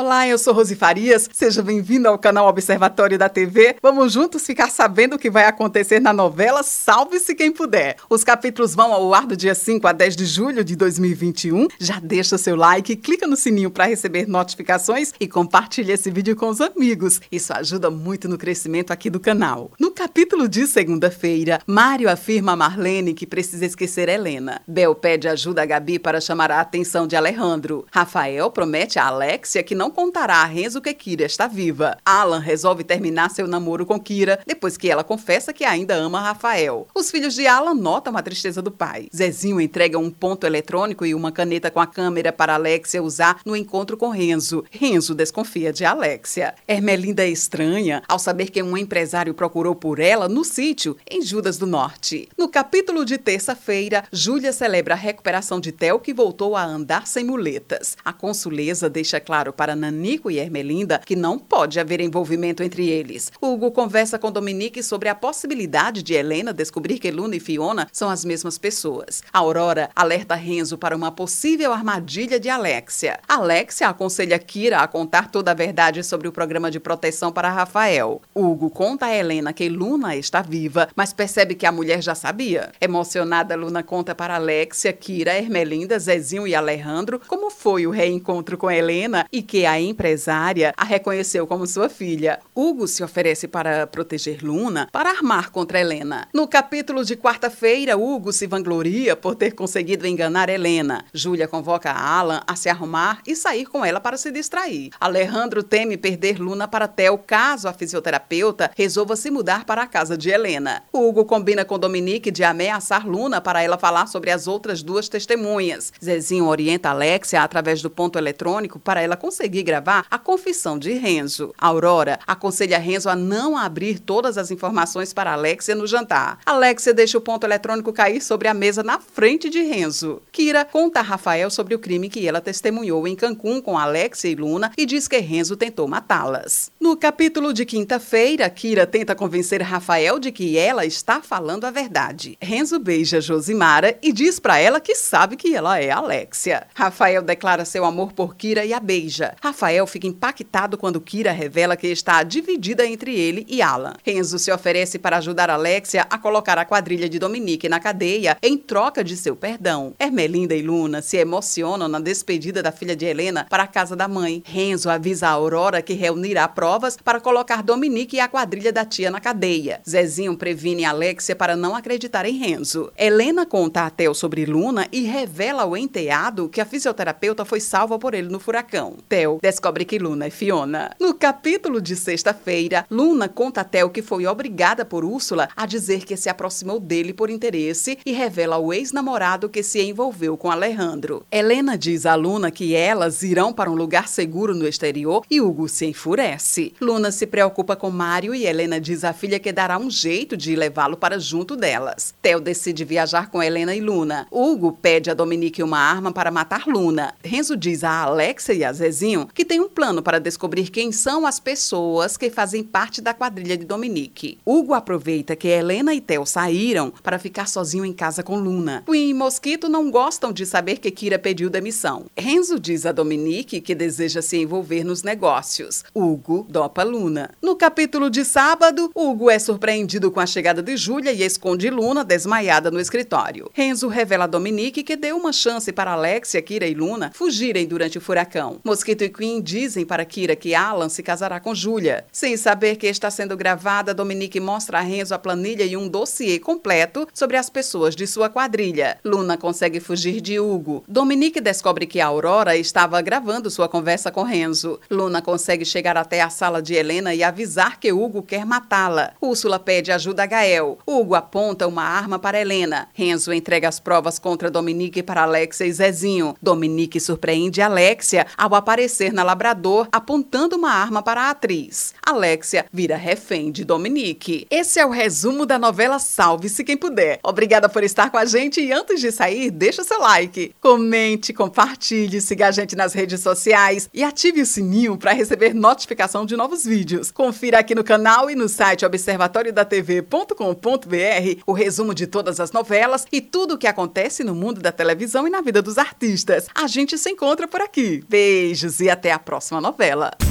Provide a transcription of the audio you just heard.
Olá, eu sou Rosi Farias. Seja bem-vindo ao canal Observatório da TV. Vamos juntos ficar sabendo o que vai acontecer na novela Salve-se Quem Puder. Os capítulos vão ao ar do dia 5 a 10 de julho de 2021. Já deixa seu like, clica no sininho para receber notificações e compartilha esse vídeo com os amigos. Isso ajuda muito no crescimento aqui do canal. No capítulo de segunda-feira, Mário afirma a Marlene que precisa esquecer Helena. Bel pede ajuda a Gabi para chamar a atenção de Alejandro. Rafael promete a Alexia que não contará a Renzo que Kira está viva. Alan resolve terminar seu namoro com Kira depois que ela confessa que ainda ama Rafael. Os filhos de Alan notam a tristeza do pai. Zezinho entrega um ponto eletrônico e uma caneta com a câmera para Alexia usar no encontro com Renzo. Renzo desconfia de Alexia. Ermelinda é estranha ao saber que um empresário procurou por ela no sítio em Judas do Norte. No capítulo de terça-feira, Júlia celebra a recuperação de Theo que voltou a andar sem muletas. A consuleza deixa claro para Nanico e Ermelinda que não pode haver envolvimento entre eles. Hugo conversa com Dominique sobre a possibilidade de Helena descobrir que Luna e Fiona são as mesmas pessoas. Aurora alerta Renzo para uma possível armadilha de Alexia. Alexia aconselha Kira a contar toda a verdade sobre o programa de proteção para Rafael. Hugo conta a Helena que Luna está viva, mas percebe que a mulher já sabia. Emocionada, Luna conta para Alexia, Kira, Ermelinda, Zezinho e Alejandro como foi o reencontro com Helena e que a empresária a reconheceu como sua filha. Hugo se oferece para proteger Luna para armar contra Helena. No capítulo de quarta-feira, Hugo se vangloria por ter conseguido enganar Helena. Júlia convoca Alan a se arrumar e sair com ela para se distrair. Alejandro teme perder Luna para Theo caso a fisioterapeuta resolva se mudar para a casa de Helena. Hugo combina com Dominique de ameaçar Luna para ela falar sobre as outras duas testemunhas. Zezinho orienta Alexia através do ponto eletrônico para ela conseguir conseguir gravar a confissão de Renzo. Aurora aconselha Renzo a não abrir todas as informações para Alexia no jantar. Alexia deixa o ponto eletrônico cair sobre a mesa na frente de Renzo. Kira conta a Rafael sobre o crime que ela testemunhou em Cancún com Alexia e Luna e diz que Renzo tentou matá-las. No capítulo de quinta-feira, Kira tenta convencer Rafael de que ela está falando a verdade. Renzo beija Josimara e diz para ela que sabe que ela é Alexia. Rafael declara seu amor por Kira e a beija. Rafael fica impactado quando Kira revela que está dividida entre ele e Alan. Renzo se oferece para ajudar Alexia a colocar a quadrilha de Dominique na cadeia em troca de seu perdão. Ermelinda e Luna se emocionam na despedida da filha de Helena para a casa da mãe. Renzo avisa a Aurora que reunirá provas para colocar Dominique e a quadrilha da tia na cadeia. Zezinho previne Alexia para não acreditar em Renzo. Helena conta a Theo sobre Luna e revela ao enteado que a fisioterapeuta foi salva por ele no furacão. Theo descobre que Luna é Fiona. No capítulo de sexta-feira, Luna conta a Theo que foi obrigada por Úrsula a dizer que se aproximou dele por interesse e revela ao ex-namorado que se envolveu com Alejandro. Helena diz a Luna que elas irão para um lugar seguro no exterior e Hugo se enfurece. Luna se preocupa com Mário e Helena diz à filha que dará um jeito de levá-lo para junto delas. Theo decide viajar com Helena e Luna. Hugo pede a Dominique uma arma para matar Luna. Renzo diz a Alexia e a Zezinho que tem um plano para descobrir quem são as pessoas que fazem parte da quadrilha de Dominique. Hugo aproveita que Helena e Theo saíram para ficar sozinho em casa com Luna. Queen e Mosquito não gostam de saber que Kira pediu demissão. Renzo diz a Dominique que deseja se envolver nos negócios. Hugo dopa Luna. No capítulo de sábado, Hugo é surpreendido com a chegada de Júlia e esconde Luna desmaiada no escritório. Renzo revela a Dominique que deu uma chance para Alexia, Kira e Luna fugirem durante o furacão. Mosquito Queen dizem para Kira que Alan se casará com Julia. Sem saber que está sendo gravada, Dominique mostra a Renzo a planilha e um dossiê completo sobre as pessoas de sua quadrilha. Luna consegue fugir de Hugo. Dominique descobre que Aurora estava gravando sua conversa com Renzo. Luna consegue chegar até a sala de Helena e avisar que Hugo quer matá-la. Úrsula pede ajuda a Gael. Hugo aponta uma arma para Helena. Renzo entrega as provas contra Dominique para Alexia e Zezinho. Dominique surpreende Alexia ao aparecer aparecer na Labrador apontando uma arma para a atriz. Alexia vira refém de Dominique. Esse é o resumo da novela Salve-se Quem Puder. Obrigada por estar com a gente e antes de sair, deixa seu like, comente, compartilhe, siga a gente nas redes sociais e ative o sininho para receber notificação de novos vídeos. Confira aqui no canal e no site observatoriodatv.com.br o resumo de todas as novelas e tudo o que acontece no mundo da televisão e na vida dos artistas. A gente se encontra por aqui. Beijos e e até a próxima novela.